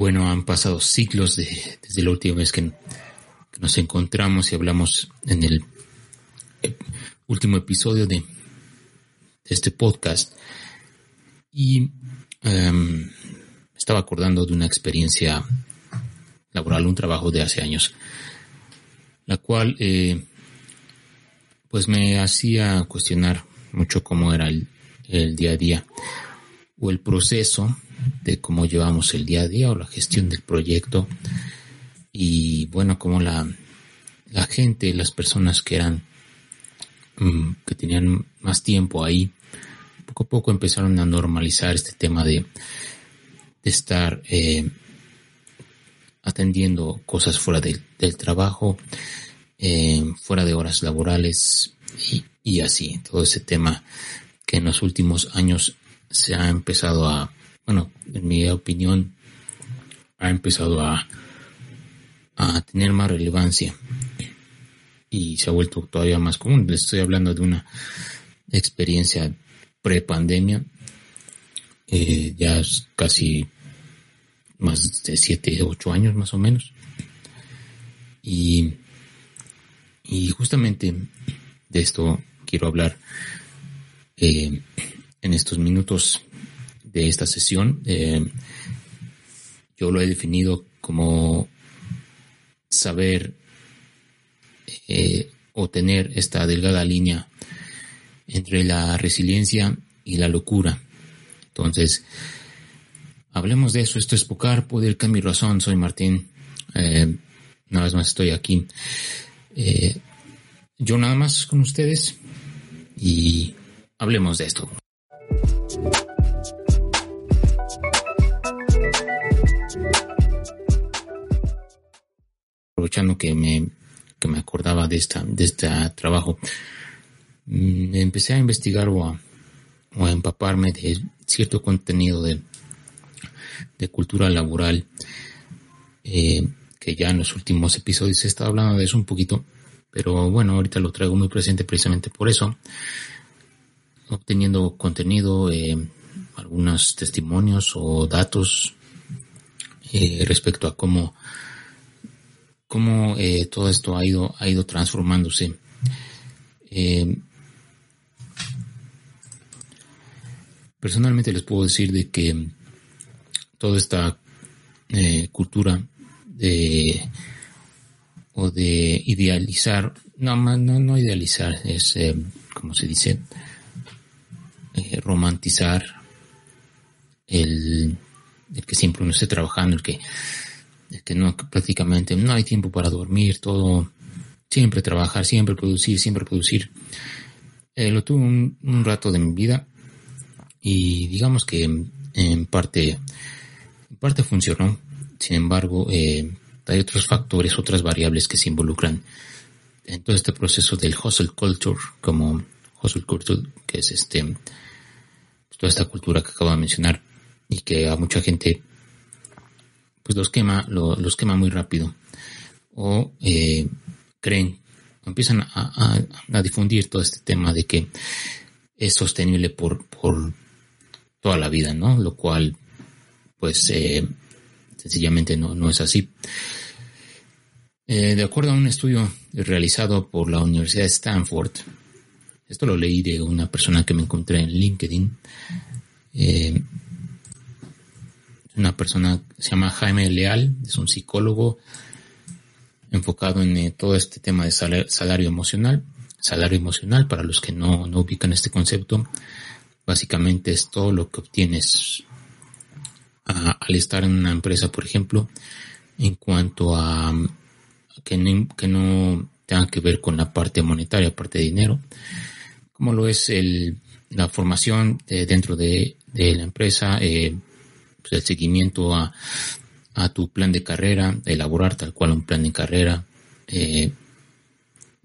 bueno, han pasado siglos desde la última vez que, nos encontramos y hablamos en el último episodio de, este podcast. Y em, estaba acordando de una experiencia laboral, un trabajo de hace años, la cual eh, pues me hacía cuestionar mucho cómo era el día a día o el proceso de cómo llevamos el día a día o la gestión del proyecto y bueno, como la, la gente, las personas que eran, mm, que tenían más tiempo ahí, poco a poco empezaron a normalizar este tema de, de estar eh, atendiendo cosas fuera del trabajo, eh, fuera de horas laborales y, y así, todo ese tema que en los últimos años se ha empezado a bueno, en mi opinión, ha empezado a, a tener más relevancia y se ha vuelto todavía más común. estoy hablando de una experiencia pre-pandemia, eh, ya casi más de 7, 8 años más o menos. Y, y justamente de esto quiero hablar eh, en estos minutos de esta sesión. Eh, yo lo he definido como saber eh, o tener esta delgada línea entre la resiliencia y la locura. Entonces, hablemos de eso. Esto es Pocar, Poder, Cambio y Razón. Soy Martín. Eh, una vez más estoy aquí. yo nada más con ustedes y hablemos de esto. Aprovechando que me, que me acordaba de esta, de este trabajo, mm, empecé a investigar o a, o a empaparme de cierto contenido de, de cultura laboral, eh, que ya en los últimos episodios he estado hablando de eso un poquito, pero bueno, ahorita lo traigo muy presente precisamente por eso, obteniendo contenido, eh, algunos testimonios o datos eh, respecto a cómo cómo eh, todo esto ha ido, ha ido transformándose. Eh, personalmente les puedo decir de que toda esta eh, cultura de o de idealizar, no, no, no idealizar, es como se dice, romantizar el, el que siempre uno esté trabajando, el que que no, prácticamente no hay tiempo para dormir, todo, siempre trabajar, siempre producir, siempre producir. Eh, lo tuve un, rato de mi vida y digamos que en parte, en parte funcionó. Sin embargo, eh, hay otros factores, otras variables que se involucran en todo este proceso del hustle culture, como hustle culture, que es este, toda esta cultura que acabo de mencionar y que a mucha gente pues los quema, los quema muy rápido. O eh, creen, empiezan a, difundir todo este tema de que es sostenible por, por toda la vida, ¿no? Lo cual, pues, eh, sencillamente no, no es así. Eh, de acuerdo a un estudio realizado por la Universidad de Stanford, esto lo leí de una persona que me encontré en LinkedIn, una persona se llama Jaime Leal, es un psicólogo enfocado en eh, todo este tema de salario, emocional. Salario emocional, para los que no, ubican este concepto, básicamente es todo lo que obtienes al estar en una empresa, por ejemplo, en cuanto a que no, que no tenga que ver con la parte monetaria, parte de dinero, como lo es el, la formación dentro de, la empresa, eh, pues, el seguimiento a, a, tu plan de carrera, elaborar tal cual un plan de carrera, eh,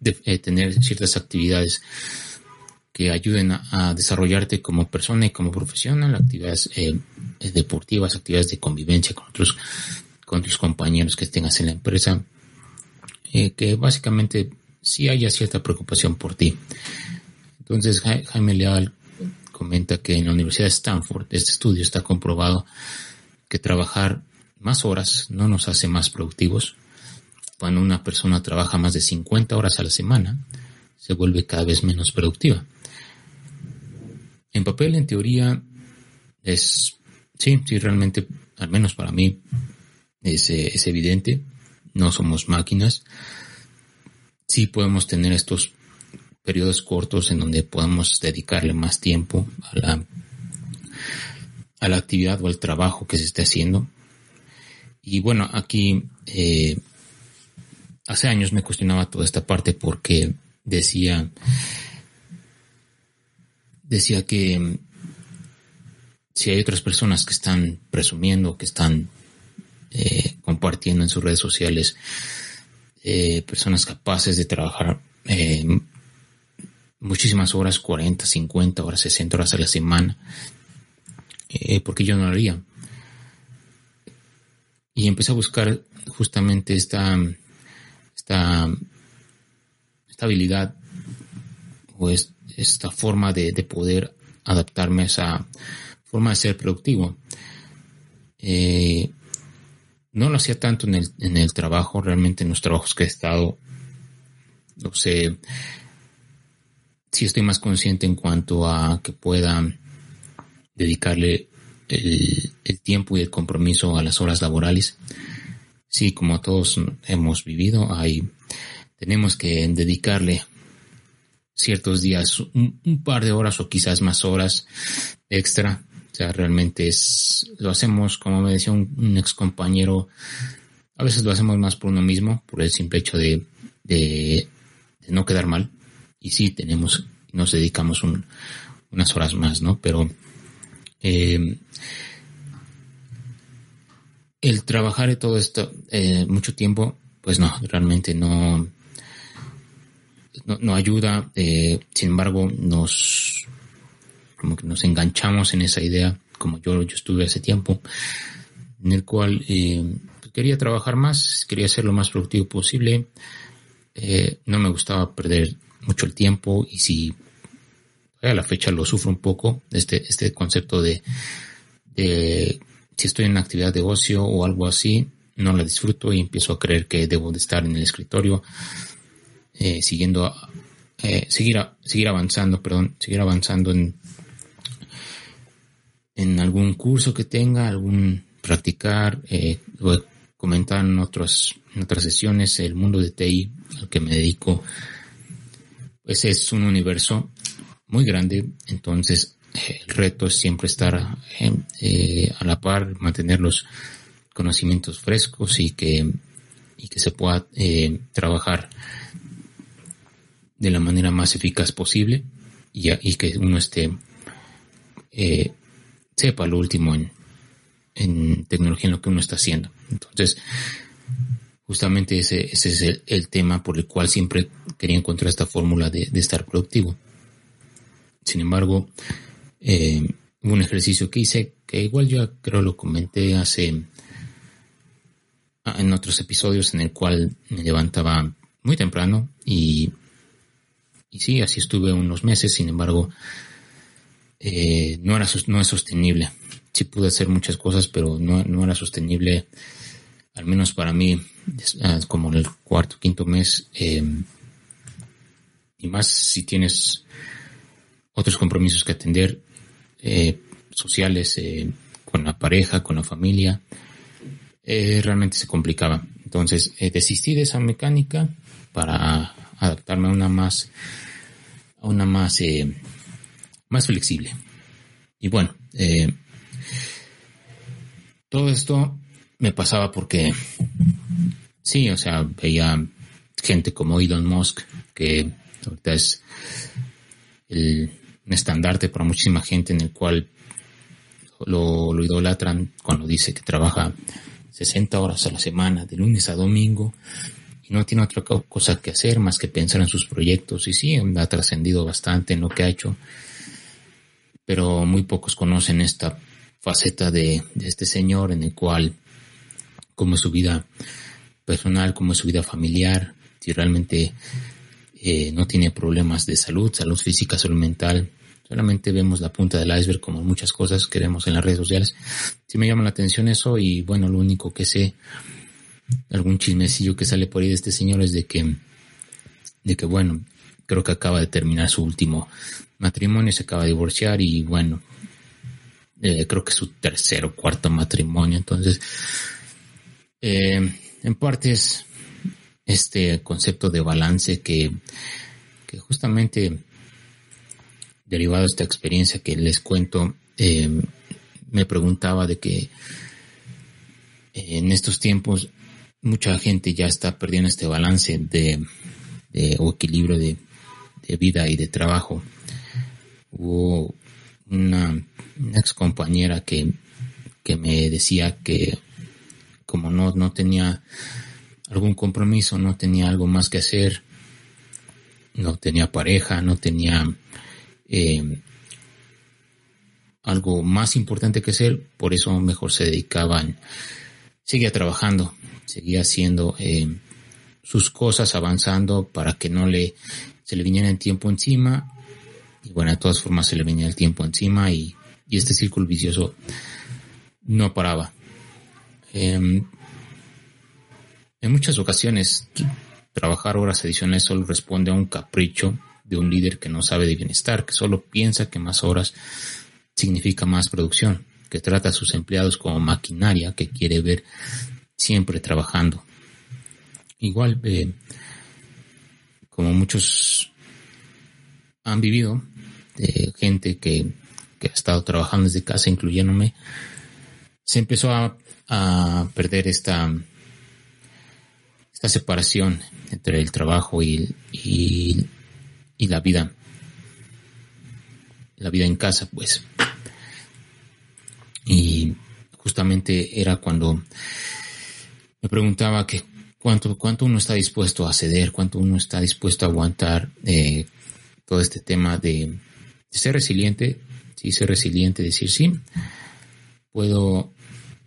eh, tener ciertas actividades que ayuden a, desarrollarte como persona y como profesional, actividades eh, deportivas, actividades de convivencia con otros, con otros compañeros que tengas en la empresa, que básicamente sí haya cierta preocupación por ti. Entonces Jaime Leal comenta que en la Universidad de Stanford este estudio está comprobado que trabajar más horas no nos hace más productivos. Cuando una persona trabaja más de 50 horas a la semana, se vuelve cada vez menos productiva. En papel, en teoría, es, sí, sí, realmente, al menos para mí, es, es evidente. No somos máquinas. Sí podemos tener estos periodos cortos en donde podemos dedicarle más tiempo a la, a la actividad o al trabajo que se esté haciendo. Y bueno, aquí eh, hace años me cuestionaba toda esta parte porque decía decía que mm, si hay otras personas que están presumiendo, que están eh, compartiendo en sus redes sociales, eh, personas capaces de trabajar eh, muchísimas horas, 40, 50 horas, 60 horas a la semana, porque yo no lo haría. Y empecé a buscar justamente esta, esta, esta habilidad o esta forma de, poder adaptarme a esa forma de ser productivo. Eh, no lo hacía tanto en el, en el trabajo, realmente en los trabajos que he estado, no sé, si estoy más consciente en cuanto a que pueda dedicarle el, tiempo y el compromiso a las horas laborales. Sí, como todos hemos vivido, hay, tenemos que dedicarle ciertos días, un, par de horas o quizás más horas extra. O sea, realmente es, lo hacemos, como me decía un, ex compañero, a veces lo hacemos más por uno mismo, por el simple hecho de, de, no quedar mal. Y sí, tenemos, nos dedicamos unas horas más, ¿no? Pero eh, el trabajar y todo esto eh, mucho tiempo, pues no, realmente no, no, ayuda, eh, sin embargo, nos, como que nos enganchamos en esa idea, como yo, yo estuve hace tiempo, en el cual eh, quería trabajar más, quería ser lo más productivo posible, no me gustaba perder mucho el tiempo y si a la fecha lo sufro un poco, este, este concepto de, de si estoy en una actividad de ocio o algo así, no la disfruto y empiezo a creer que debo de estar en el escritorio eh, siguiendo, eh, seguir, seguir avanzando, perdón, seguir avanzando en, en algún curso que tenga, algún practicar, eh, comentar en, otros, en otras sesiones, el mundo de TI al que me dedico, pues es un universo muy grande, entonces el reto es siempre estar a la par, mantener los conocimientos frescos y que, y que se pueda trabajar de la manera más eficaz posible y, y que uno esté eh, sepa lo último en, en, tecnología en lo que uno está haciendo. Entonces, justamente ese, ese es el, tema por el cual siempre quería encontrar esta fórmula de, estar productivo. Sin embargo, eh, un ejercicio que hice que igual yo creo lo comenté hace en otros episodios en el cual me levantaba muy temprano y y sí, así estuve unos meses, sin embargo, eh, no, era, no es sostenible. Sí pude hacer muchas cosas, pero no, no era sostenible, al menos para mí, ah, como en el cuarto, quinto mes. Eh, y más si tienes otros compromisos que atender, eh, sociales, con la pareja, con la familia, realmente se complicaba. Entonces desistí de esa mecánica para adaptarme a una más una más, eh, más flexible. Y bueno, eh, todo esto me pasaba porque, sí, o sea, veía gente como Elon Musk, que ahorita es el, un estandarte para muchísima gente en el cual lo, lo idolatran cuando dice que trabaja 60 horas a la semana, de lunes a domingo, y no tiene otra cosa que hacer más que pensar en sus proyectos. Y sí, ha trascendido bastante en lo que ha hecho, pero muy pocos conocen esta faceta de, este señor en el cual, como su vida personal, como su vida familiar, si realmente eh, no tiene problemas de salud, salud física, salud mental, Solamente vemos la punta del iceberg como muchas cosas que vemos en las redes sociales. Sí me llama la atención eso y bueno, lo único que sé, algún chismecillo que sale por ahí de este señor es de que, de que bueno, creo que acaba de terminar su último matrimonio, se acaba de divorciar y bueno, eh, creo que su tercer o cuarto matrimonio. Entonces, eh, en parte es este concepto de balance que, justamente derivado de esta experiencia que les cuento, eh, me preguntaba de que en estos tiempos mucha gente ya está perdiendo este balance de, equilibrio de, vida y de trabajo. Hubo una, ex compañera que, que me decía que como no, no tenía algún compromiso, no tenía algo más que hacer, no tenía pareja, no tenía eh, algo más importante que hacer, por eso mejor se dedicaban, seguía trabajando, seguía haciendo eh, sus cosas, avanzando para que no le se le viniera el tiempo encima y bueno, de todas formas se le venía el tiempo encima y, este círculo vicioso no paraba. Em, en muchas ocasiones trabajar horas adicionales solo responde a un capricho de un líder que no sabe de bienestar, que solo piensa que más horas significa más producción, que trata a sus empleados como maquinaria que quiere ver siempre trabajando. Igual, eh, como muchos han vivido, de gente que, ha estado trabajando desde casa, incluyéndome, se empezó a, a perder esta, esta separación entre el trabajo y, y, y la vida, la vida en casa, pues. Y justamente era cuando me preguntaba que cuánto, cuánto uno está dispuesto a ceder, cuánto uno está dispuesto a aguantar eh, todo este tema de, ser resiliente, sí, ser resiliente, decir sí, puedo,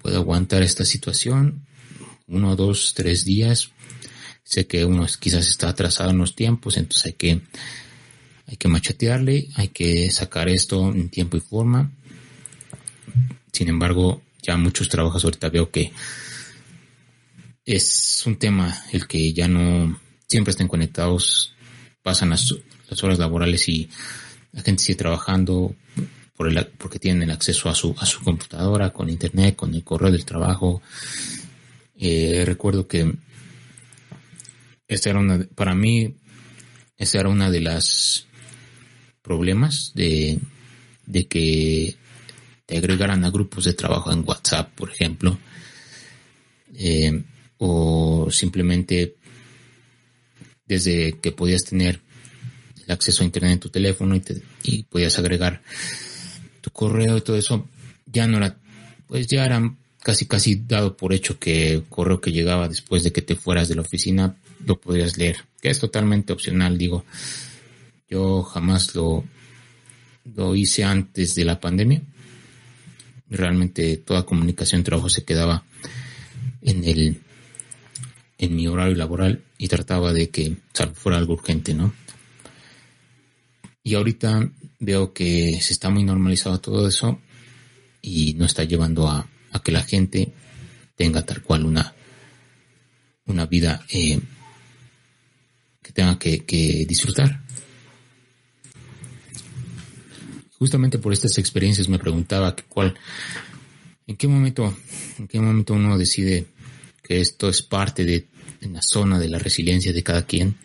puedo aguantar esta situación. Uno, dos, tres días, Sé que uno quizás está atrasado en los tiempos, entonces hay que, hay que machetearle, hay que sacar esto en tiempo y forma. Sin embargo, ya muchos trabajos ahorita veo que es un tema el que ya no siempre estén conectados, pasan las, horas laborales y la gente sigue trabajando por el, porque tienen el acceso a su, a su computadora, con internet, con el correo del trabajo. Eh, recuerdo que esta era una, para mí, esta era una de las problemas de, de que te agregaran a grupos de trabajo en WhatsApp, por ejemplo, eh, o simplemente desde que podías tener el acceso a internet en tu teléfono y, y podías agregar correo y todo eso, ya no era, pues ya eran casi casi dado por hecho que el correo que llegaba después de que te fueras de la oficina lo podrías leer, que es totalmente opcional, digo. Yo jamás lo, lo hice antes de la pandemia. Realmente toda comunicación, trabajo se quedaba en el, en mi horario laboral y trataba de que fuera algo urgente, ¿no? Y ahorita veo que se está muy normalizado todo eso y no está llevando a, a que la gente tenga tal cual una, una vida eh, que tenga que, disfrutar. Justamente por estas experiencias me preguntaba que cuál, en qué momento, en qué momento uno decide que esto es parte de la zona de la resiliencia de cada quien.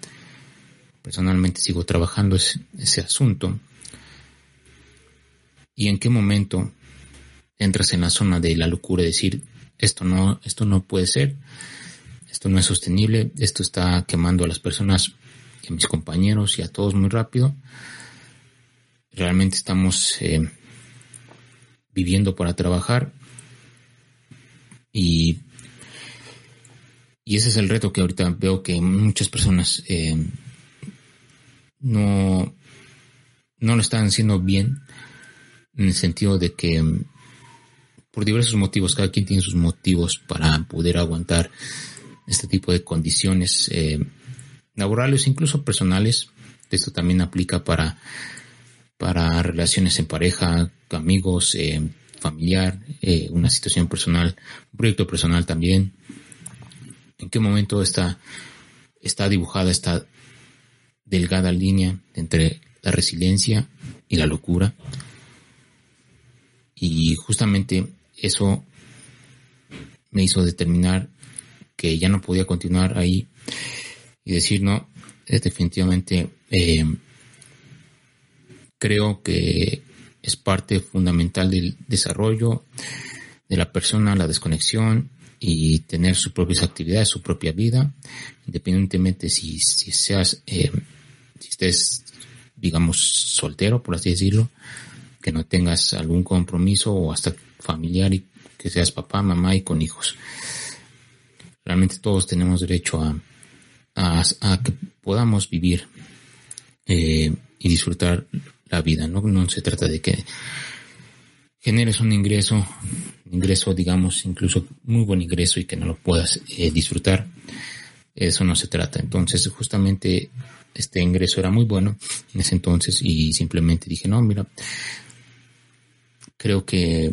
Personalmente sigo trabajando ese asunto. Y en qué momento entras en la zona de la locura y decir, esto no, esto no puede ser, esto no es sostenible, esto está quemando a las personas a mis compañeros y a todos muy rápido. Realmente estamos eh, viviendo para trabajar y, y ese es el reto que ahorita veo que muchas personas eh, no, no lo están haciendo bien en el sentido de que por diversos motivos, cada quien tiene sus motivos para poder aguantar este tipo de condiciones eh, laborales, incluso personales. Esto también aplica para para relaciones en pareja, amigos, eh, familiar, eh, una situación personal, un proyecto personal también. ¿En qué momento está, está dibujada esta delgada línea entre la resiliencia y la locura? Y justamente eso me hizo determinar que ya no podía continuar ahí y decir, no, definitivamente eh, creo que es parte fundamental del desarrollo de la persona, la desconexión y tener sus propias actividades, su propia vida, independientemente si, si seas, eh, si estés, digamos, soltero, por así decirlo, que no tengas algún compromiso o hasta familiar y que seas papá, mamá y con hijos. Realmente todos tenemos derecho a, a, que podamos vivir eh, y disfrutar la vida, ¿no? No se trata de que generes un ingreso, ingreso, digamos, incluso muy buen ingreso y que no lo puedas eh, disfrutar. Eso no se trata. Entonces, justamente este ingreso era muy bueno en ese entonces y simplemente dije, no, mira, creo que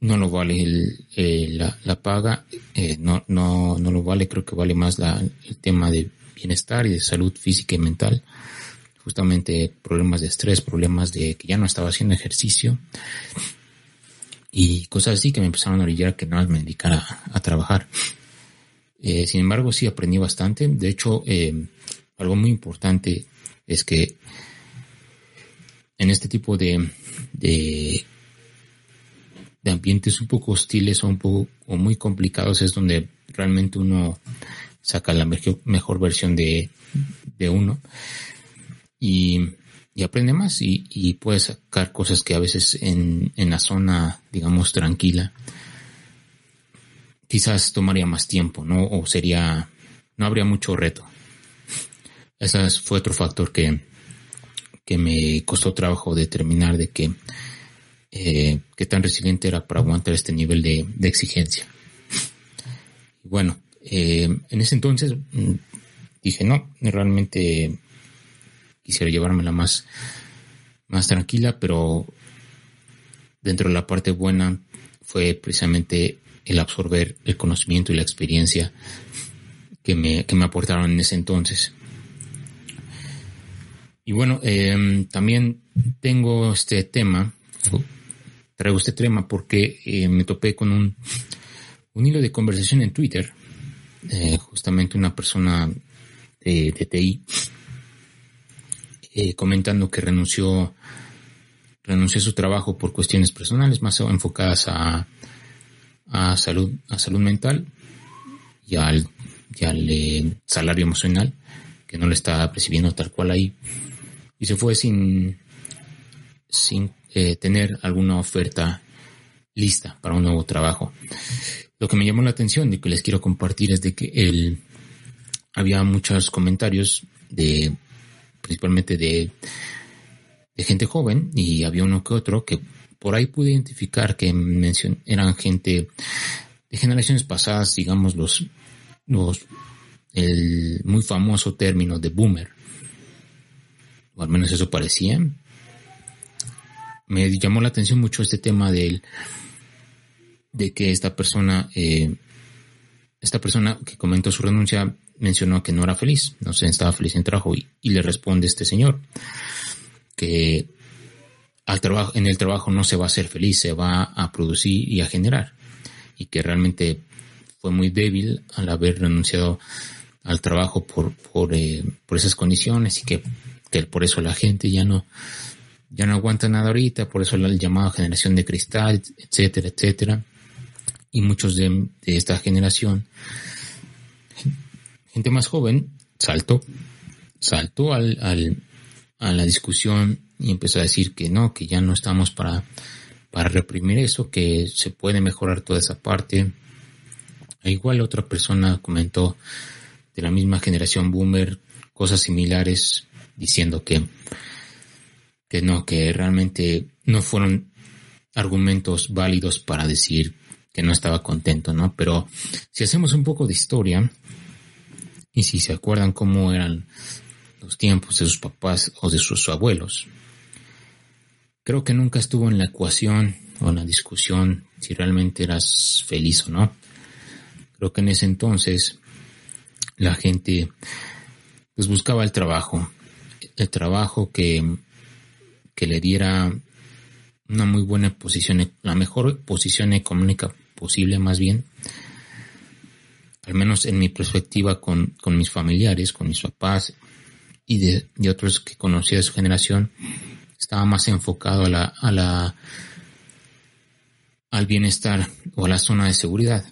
no lo vale el, la, paga, eh, no, no, no lo vale, creo que vale más la, el tema de bienestar y de salud física y mental. Justamente problemas de estrés, problemas de que ya no estaba haciendo ejercicio y cosas así que me empezaron a orillar que no me dedicara a, trabajar. Eh, sin embargo, sí aprendí bastante. De hecho, eh, algo muy importante es que en este tipo de, de de ambientes un poco hostiles o un poco o muy complicados es donde realmente uno saca la mejor, versión de, de uno y, y, aprende más y, y puede sacar cosas que a veces en, en la zona, digamos, tranquila, quizás tomaría más tiempo, ¿no? O sería, no habría mucho reto. Ese fue otro factor que, que me costó trabajo determinar de que eh, qué tan resiliente era para aguantar este nivel de, exigencia. bueno, eh, en ese entonces mm, dije, no, realmente quisiera llevármela más, más tranquila, pero dentro de la parte buena fue precisamente el absorber el conocimiento y la experiencia que me, que me aportaron en ese entonces. Y bueno, eh, también tengo este tema traigo este tema porque eh, me topé con un, un hilo de conversación en Twitter, eh, justamente una persona de, TI, eh, comentando que renunció, renunció a su trabajo por cuestiones personales más enfocadas a, a salud, a salud mental y al, y al salario emocional, que no le estaba percibiendo tal cual ahí, y se fue sin, sin eh, tener alguna oferta lista para un nuevo trabajo. Lo que me llamó la atención y que les quiero compartir es de que él había muchos comentarios de principalmente de, de gente joven y había uno que otro que por ahí pude identificar que mencion, eran gente de generaciones pasadas, digamos los los el muy famoso término de boomer. O al menos eso parecía. Me llamó la atención mucho este tema de él, de que esta persona, eh, esta persona que comentó su renuncia mencionó que no era feliz, no se estaba feliz en trabajo y, le responde este señor que al trabajo, en el trabajo no se va a ser feliz, se va a producir y a generar y que realmente fue muy débil al haber renunciado al trabajo por, por, eh, por esas condiciones y que, que por eso la gente ya no, ya no aguanta nada ahorita, por eso el llamado generación de cristal, etcétera, etcétera. Y muchos de, esta generación, gente más joven, saltó, saltó al, al, a la discusión y empezó a decir que no, que ya no estamos para, para reprimir eso, que se puede mejorar toda esa parte. E igual otra persona comentó de la misma generación boomer cosas similares diciendo que que no, que realmente no fueron argumentos válidos para decir que no estaba contento, ¿no? Pero si hacemos un poco de historia y si se acuerdan cómo eran los tiempos de sus papás o de sus abuelos, creo que nunca estuvo en la ecuación o en la discusión si realmente eras feliz o no. Creo que en ese entonces la gente pues buscaba el trabajo, el trabajo que, que le diera una muy buena posición, la mejor posición económica posible más bien, al menos en mi perspectiva con, mis familiares, con mis papás y de, otros que conocía de su generación, estaba más enfocado a la, a la, al bienestar o a la zona de seguridad.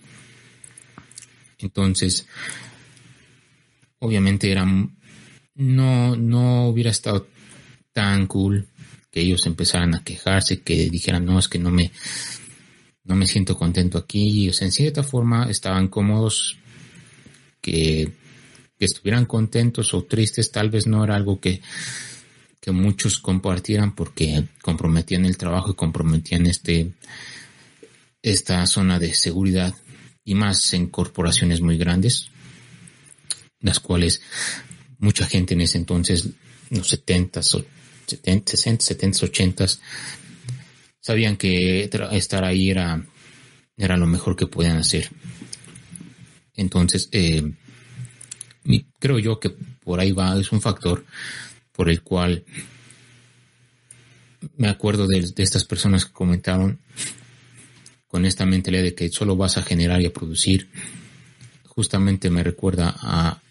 Entonces, obviamente era, no, no hubiera estado tan cool que ellos empezaran a quejarse, que dijeran, no, es que no me, no me siento contento aquí. O sea, en cierta forma estaban cómodos, que, que estuvieran contentos o tristes, tal vez no era algo que, que muchos compartieran porque comprometían el trabajo y comprometían este, esta zona de seguridad y más en corporaciones muy grandes, las cuales mucha gente en ese entonces, los 70, 70 60, 70, 80 sabían que estar ahí era, era lo mejor que podían hacer. Entonces, eh, creo yo que por ahí va, es un factor por el cual me acuerdo de, de estas personas que comentaron con esta mentalidad de que solo vas a generar y a producir, justamente me recuerda a,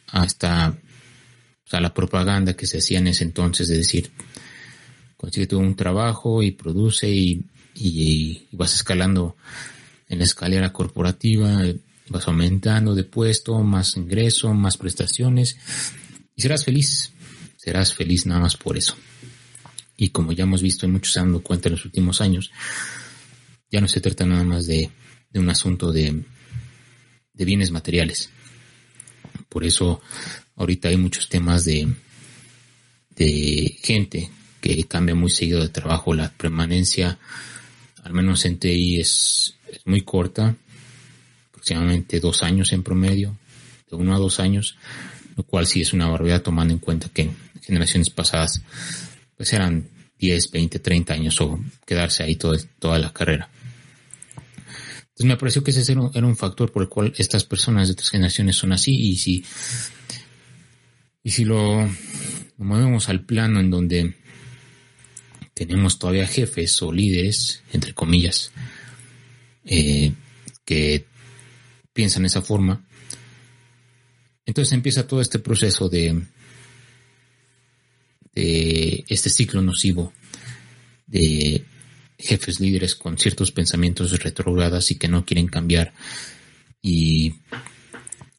hasta a la propaganda que se hacía en ese entonces de decir, consigue un trabajo y produce y, y, vas escalando en la escalera corporativa, vas aumentando de puesto, más ingreso, más prestaciones y serás feliz, serás feliz nada más por eso. Y como ya hemos visto y muchos se han dado cuenta en los últimos años, ya no se trata nada más de, un asunto de, bienes materiales. Por eso ahorita hay muchos temas de, de gente que cambia muy seguido de trabajo. La permanencia, al menos en TI, es, muy corta, aproximadamente dos años en promedio, de uno a dos años, lo cual sí es una barbaridad tomando en cuenta que en generaciones pasadas pues eran 10, 20, 30 años o quedarse ahí toda la carrera. Entonces me pareció que ese era un factor por el cual estas personas de otras generaciones son así y si, y si lo, movemos al plano en donde tenemos todavía jefes o líderes, entre comillas, eh, que piensan de esa forma, entonces empieza todo este proceso de, de este ciclo nocivo de jefes líderes con ciertos pensamientos retrógradas y que no quieren cambiar. Y,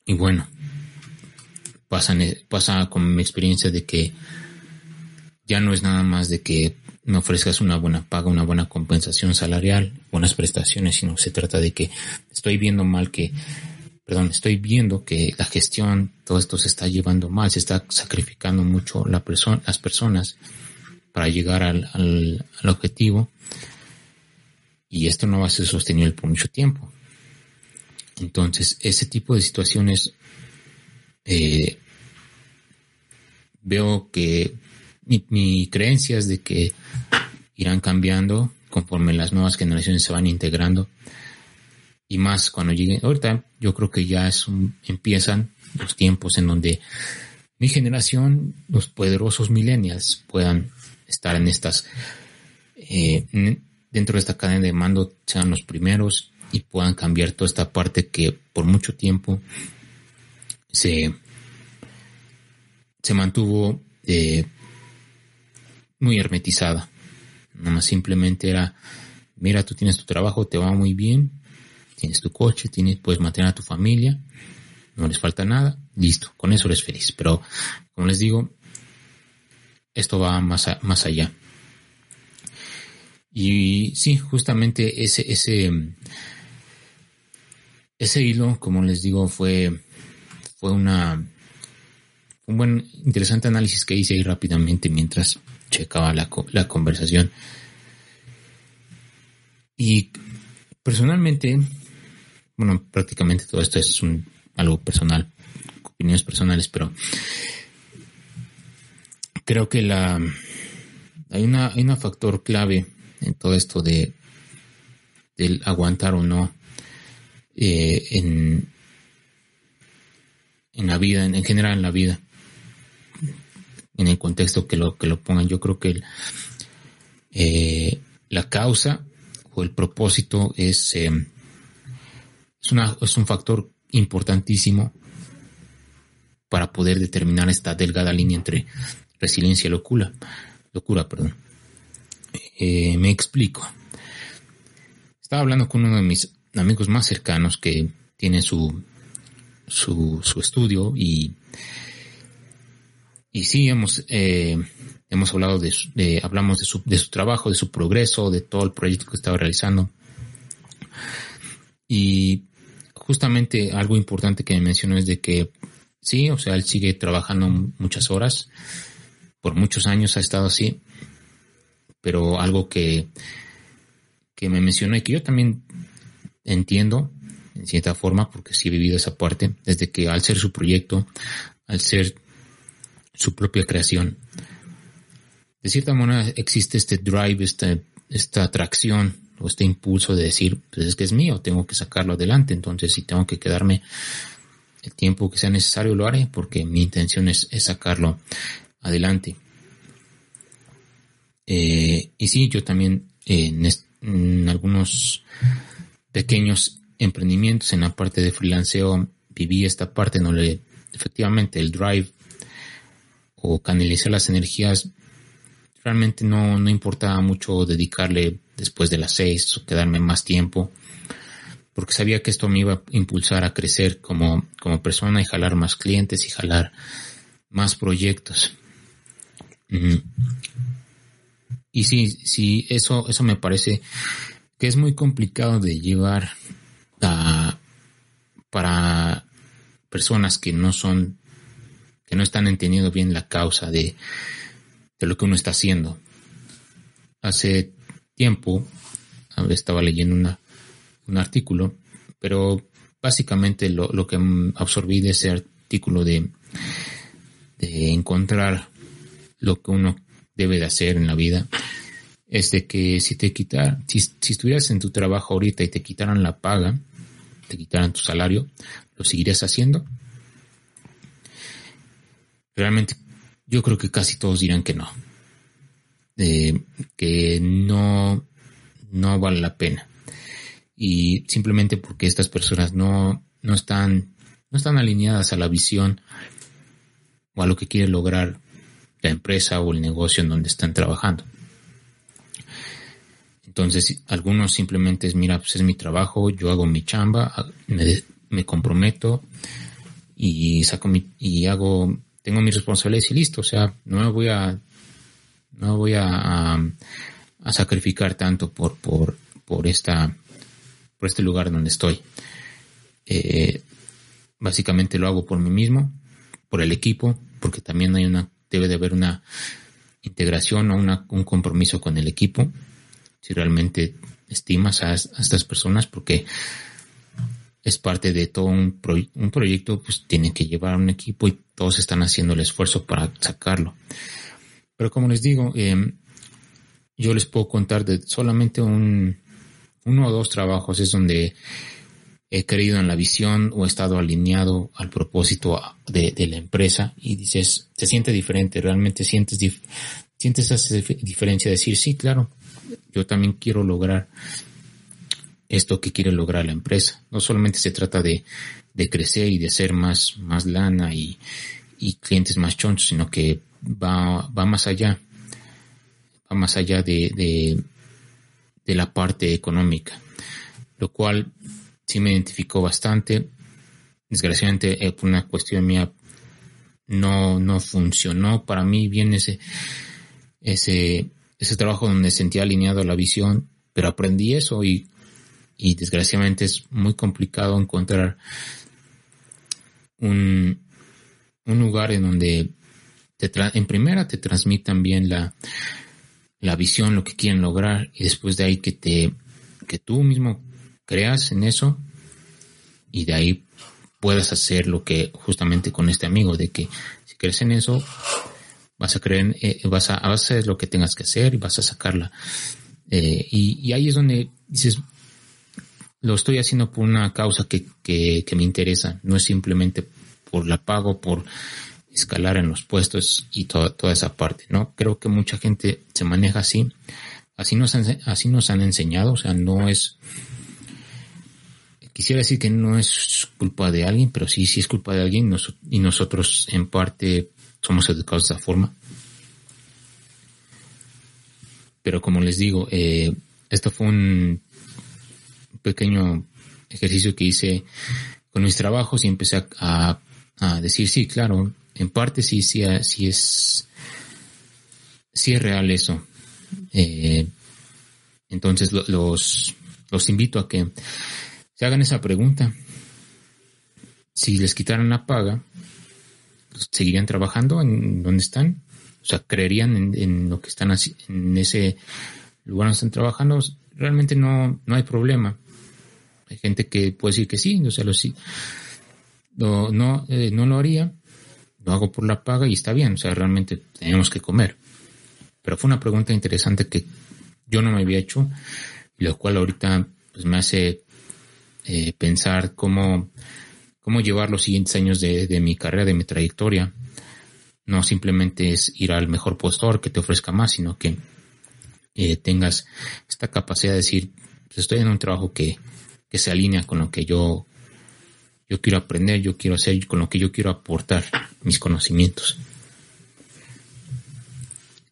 y bueno, pasan, pasa con mi experiencia de que ya no es nada más de que me ofrezcas una buena paga, una buena compensación salarial, buenas prestaciones, sino se trata de que estoy viendo mal que, perdón, estoy viendo que la gestión, todo esto se está llevando mal, se está sacrificando mucho la persona, las personas para llegar al, al, al objetivo y esto no va a ser sostenible por mucho tiempo. Entonces, ese tipo de situaciones eh, veo que mi, creencia es de que irán cambiando conforme las nuevas generaciones se van integrando y más cuando lleguen. Ahorita yo creo que ya es empiezan los tiempos en donde mi generación, los poderosos millennials, puedan estar en estas eh, dentro de esta cadena de mando sean los primeros y puedan cambiar toda esta parte que por mucho tiempo se, se mantuvo eh, muy hermetizada. Nada más simplemente era, mira, tú tienes tu trabajo, te va muy bien, tienes tu coche, tienes, puedes mantener a tu familia, no les falta nada, listo, con eso eres feliz. Pero, como les digo, esto va más, más allá. Y sí, justamente ese, ese, ese hilo, como les digo, fue, fue una, un buen, interesante análisis que hice ahí rápidamente mientras checaba la, la conversación. Y personalmente, bueno, prácticamente todo esto es un, algo personal, opiniones personales, pero creo que la, hay una, hay un factor clave en todo esto de del aguantar o no eh, en, en la vida, en, general en la vida, en el contexto que lo, que lo pongan. Yo creo que eh, la causa o el propósito es, eh, es, una, es un factor importantísimo para poder determinar esta delgada línea entre resiliencia y locura. Locura, perdón. Eh, me explico. Estaba hablando con uno de mis amigos más cercanos que tiene su, su, estudio y, y sí hemos, eh, hemos hablado de, hablamos de su, de su trabajo, de su progreso, de todo el proyecto que estaba realizando. Y justamente algo importante que me mencionó es de que sí, o sea, él sigue trabajando muchas horas, por muchos años ha estado así, pero algo que, que me mencionó y que yo también entiendo en cierta forma, porque sí he vivido esa parte, desde que al ser su proyecto, al ser su propia creación, de cierta manera existe este drive, esta, esta atracción o este impulso de decir, pues es que es mío, tengo que sacarlo adelante, entonces si tengo que quedarme el tiempo que sea necesario lo haré porque mi intención es, sacarlo adelante. Eh, y sí, yo también eh, en, algunos pequeños emprendimientos en la parte de freelanceo viví esta parte, no le, efectivamente el drive o canalizar las energías realmente no, no importaba mucho dedicarle después de las seis o quedarme más tiempo, porque sabía que esto me iba a impulsar a crecer como, como persona y jalar más clientes y jalar más proyectos. Y sí, sí, eso, eso me parece que es muy complicado de llevar para personas que no son, que no están entendiendo bien la causa de, de lo que uno está haciendo. Hace tiempo estaba leyendo una, un artículo, pero básicamente lo, lo que absorbí de ese artículo de, de encontrar lo que uno debe de hacer en la vida es de que si te quitar, si, si, estuvieras en tu trabajo ahorita y te quitaran la paga, te quitaran tu salario, ¿lo seguirías haciendo? Realmente yo creo que casi todos dirán que no. que no, no vale la pena. Y simplemente porque estas personas no, no están, no están alineadas a la visión o a lo que quiere lograr la empresa o el negocio en donde están trabajando. Entonces, algunos simplemente es, mira, pues es mi trabajo, yo hago mi chamba, me, me comprometo y saco mi, y hago tengo mis responsabilidades y listo, o sea, no me voy a, no voy a, a, sacrificar tanto por, por, por esta, por este lugar donde estoy. Eh, básicamente lo hago por mí mismo, por el equipo, porque también hay una, debe de haber una integración o una, un compromiso con el equipo, si realmente estimas a, a estas personas, porque es parte de todo un, un proyecto, pues tiene que llevar un equipo y todos están haciendo el esfuerzo para sacarlo. Pero como les digo, em, yo les puedo contar de solamente un, uno o dos trabajos es donde he creído en la visión o he estado alineado al propósito de, la empresa y dices, se siente diferente, realmente sientes, sientes esa diferencia de decir, sí, claro, yo también quiero lograr esto que quiere lograr la empresa. No solamente se trata de, de crecer y de hacer más, más lana y, y clientes más chonchos, sino que va, va más allá, va más allá de, de, de la parte económica, lo cual sí me identificó bastante. Desgraciadamente, eh, una cuestión mía, no, no funcionó para mí bien ese, ese, ese trabajo donde sentía alineado la visión, pero aprendí eso y y desgraciadamente es muy complicado encontrar un, un lugar en donde te en primera te transmitan bien la, la visión, lo que quieren lograr y después de ahí que te que tú mismo creas en eso y de ahí puedas hacer lo que justamente con este amigo de que si crees en eso vas a creer eh, vas a, vas a hacer lo que tengas que hacer y vas a sacarla. Eh, y, ahí es donde dices, lo estoy haciendo por una causa que, que, que me interesa, no es simplemente por la pago, por escalar en los puestos y toda, toda esa parte, ¿no? Creo que mucha gente se maneja así, así nos, han, así nos han enseñado, o sea, no es, quisiera decir que no es culpa de alguien, pero sí, sí es culpa de alguien y nosotros en parte somos educados de esa forma. Pero como les digo, eh, esto fue un pequeño ejercicio que hice con mis trabajos y empecé a, a decir, sí, claro, en parte sí, sí, sí es, sí es real eso. Eh, entonces los, los invito a que se hagan esa pregunta. Si les quitaran la paga, ¿seguirían trabajando en donde están? O sea, ¿creerían en, lo que están así, en ese lugar donde están trabajando? Realmente no, no hay problema. Hay gente que puede decir que sí, o sea, lo sí. No, no, eh, no lo haría, lo hago por la paga y está bien, o sea, realmente tenemos que comer. Pero fue una pregunta interesante que yo no me había hecho lo cual ahorita pues, me hace eh, pensar cómo, cómo llevar los siguientes años de, de, mi carrera, de mi trayectoria. No simplemente es ir al mejor postor que te ofrezca más, sino que eh, tengas esta capacidad de decir, pues estoy en un trabajo que, que se alinea con lo que yo yo quiero aprender, yo quiero hacer con lo que yo quiero aportar mis conocimientos.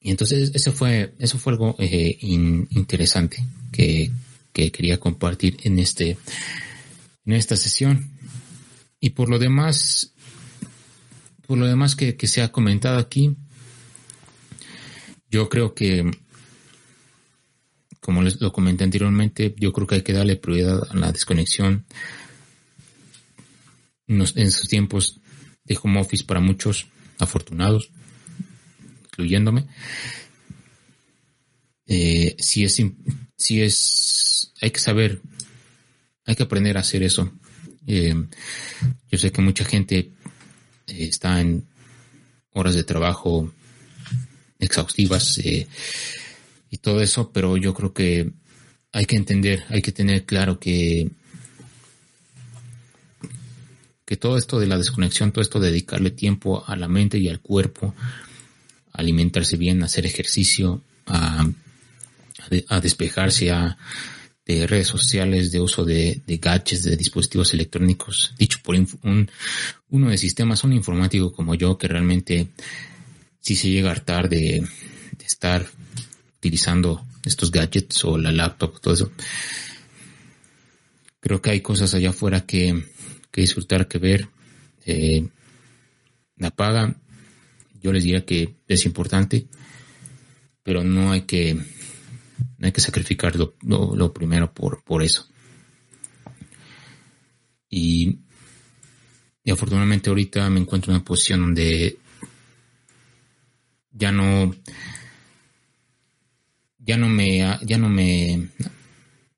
Y entonces eso fue, eso fue algo eh, interesante que, quería compartir en este, en esta sesión. Y por lo demás, por lo demás que, se ha comentado aquí, yo creo que, como les lo comenté anteriormente, yo creo que hay que darle prioridad a la desconexión en estos tiempos de home office para muchos afortunados, incluyéndome. Eh, si es, si es, hay que saber, hay que aprender a hacer eso. Eh, yo sé que mucha gente eh, está en horas de trabajo exhaustivas y todo eso, pero yo creo que hay que entender, hay que tener claro que que todo esto de la desconexión, todo esto de dedicarle tiempo a la mente y al cuerpo, alimentarse bien, hacer ejercicio, a, a despejarse a, de redes sociales, de uso de, gadgets, de dispositivos electrónicos, dicho por un, uno de sistemas, un informático como yo, que realmente si se llega a hartar de, de estar utilizando estos gadgets o la laptop, todo eso. Creo que hay cosas allá afuera que que disfrutar, que ver. Eh, la paga, yo les diría que es importante, pero no hay que, hay que sacrificar lo, primero por, por eso. Y, y afortunadamente ahorita me encuentro en una posición donde ya no, ya no me, ya no me,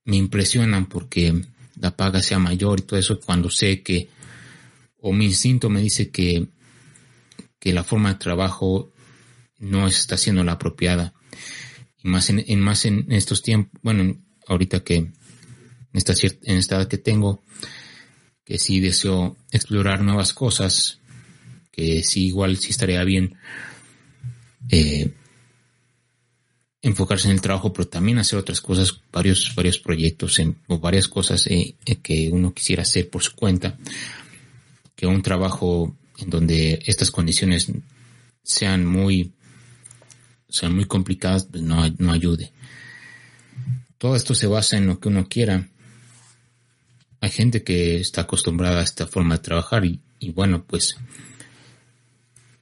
me impresionan porque la paga sea mayor y todo eso cuando sé que, o mi instinto me dice que, que la forma de trabajo no está siendo la apropiada. Más en, más en estos tiempos, bueno, ahorita que en esta, en esta edad que tengo, que sí deseo explorar nuevas cosas, que sí igual sí estaría bien eh, enfocarse en el trabajo, pero también hacer otras cosas, varios, varios proyectos en, o varias cosas eh, eh, que uno quisiera hacer por su cuenta, que un trabajo en donde estas condiciones sean muy, sean muy complicadas, pues no, no ayude. Todo esto se basa en lo que uno quiera. Hay gente que está acostumbrada a esta forma de trabajar y, bueno, pues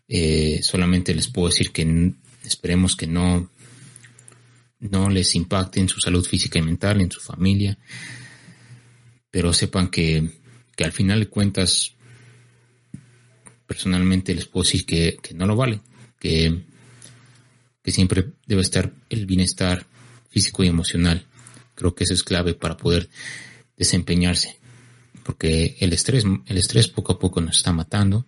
eh, solamente les puedo decir que esperemos que no no les impacte en su salud física y mental, en su familia, pero sepan que, que al final de cuentas, personalmente les puedo decir que, que no lo vale, que, que siempre debe estar el bienestar físico y emocional. Creo que eso es clave para poder desempeñarse, porque el estrés, el estrés poco a poco nos está matando.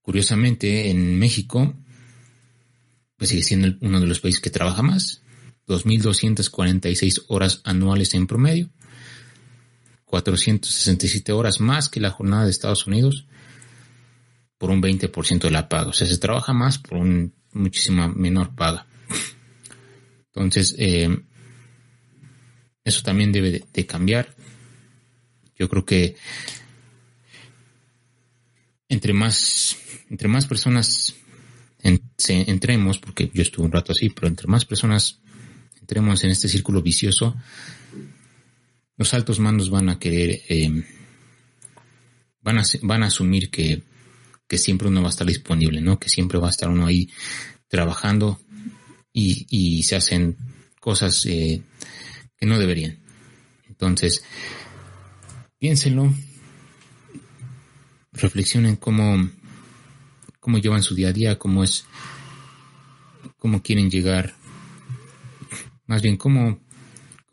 Curiosamente, en México pues sigue siendo uno de los países que trabaja más, 2.246 horas anuales en promedio, 467 horas más que la jornada de Estados Unidos por un 20% de la paga. O sea, se trabaja más por un muchísima menor paga. Entonces, eh, eso también debe de, cambiar. Yo creo que entre más, entre más personas entremos, porque yo estuve un rato así, pero entre más personas entremos en este círculo vicioso, los altos mandos van a querer, eh, van, a, van a asumir que, que siempre uno va a estar disponible, ¿no? Que siempre va a estar uno ahí trabajando y, y se hacen cosas eh, que no deberían. Entonces, piénsenlo, reflexionen cómo, cómo llevan su día a día, cómo es, cómo quieren llegar, más bien cómo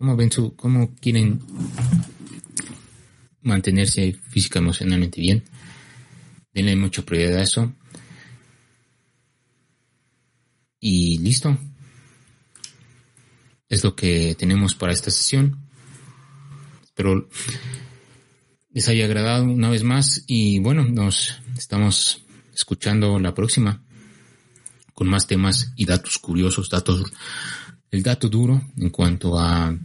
cómo ven su, cómo quieren mantenerse física emocionalmente bien. Denle mucha prioridad a eso. Y listo. Es lo que tenemos para esta sesión. Espero les haya agradado una vez más y bueno, nos estamos escuchando la próxima con más temas y datos curiosos, datos, el dato duro en cuanto a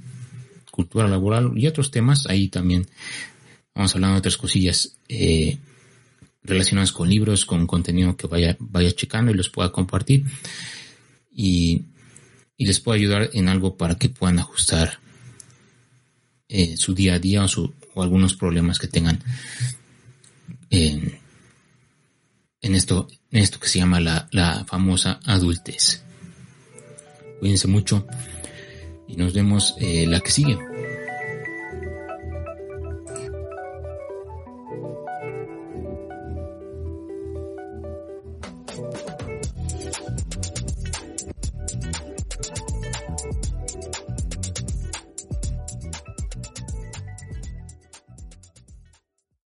cultura laboral y otros temas. Ahí también vamos hablando de otras cosillas eh, relacionadas con libros, con contenido que vaya, vaya checando y los pueda compartir. Y, les pueda ayudar en algo para que puedan ajustar eh, su día a día o, su, o algunos problemas que tengan en, esto, en esto que se llama la, la famosa adultez. Cuídense mucho y nos vemos eh, la que sigue.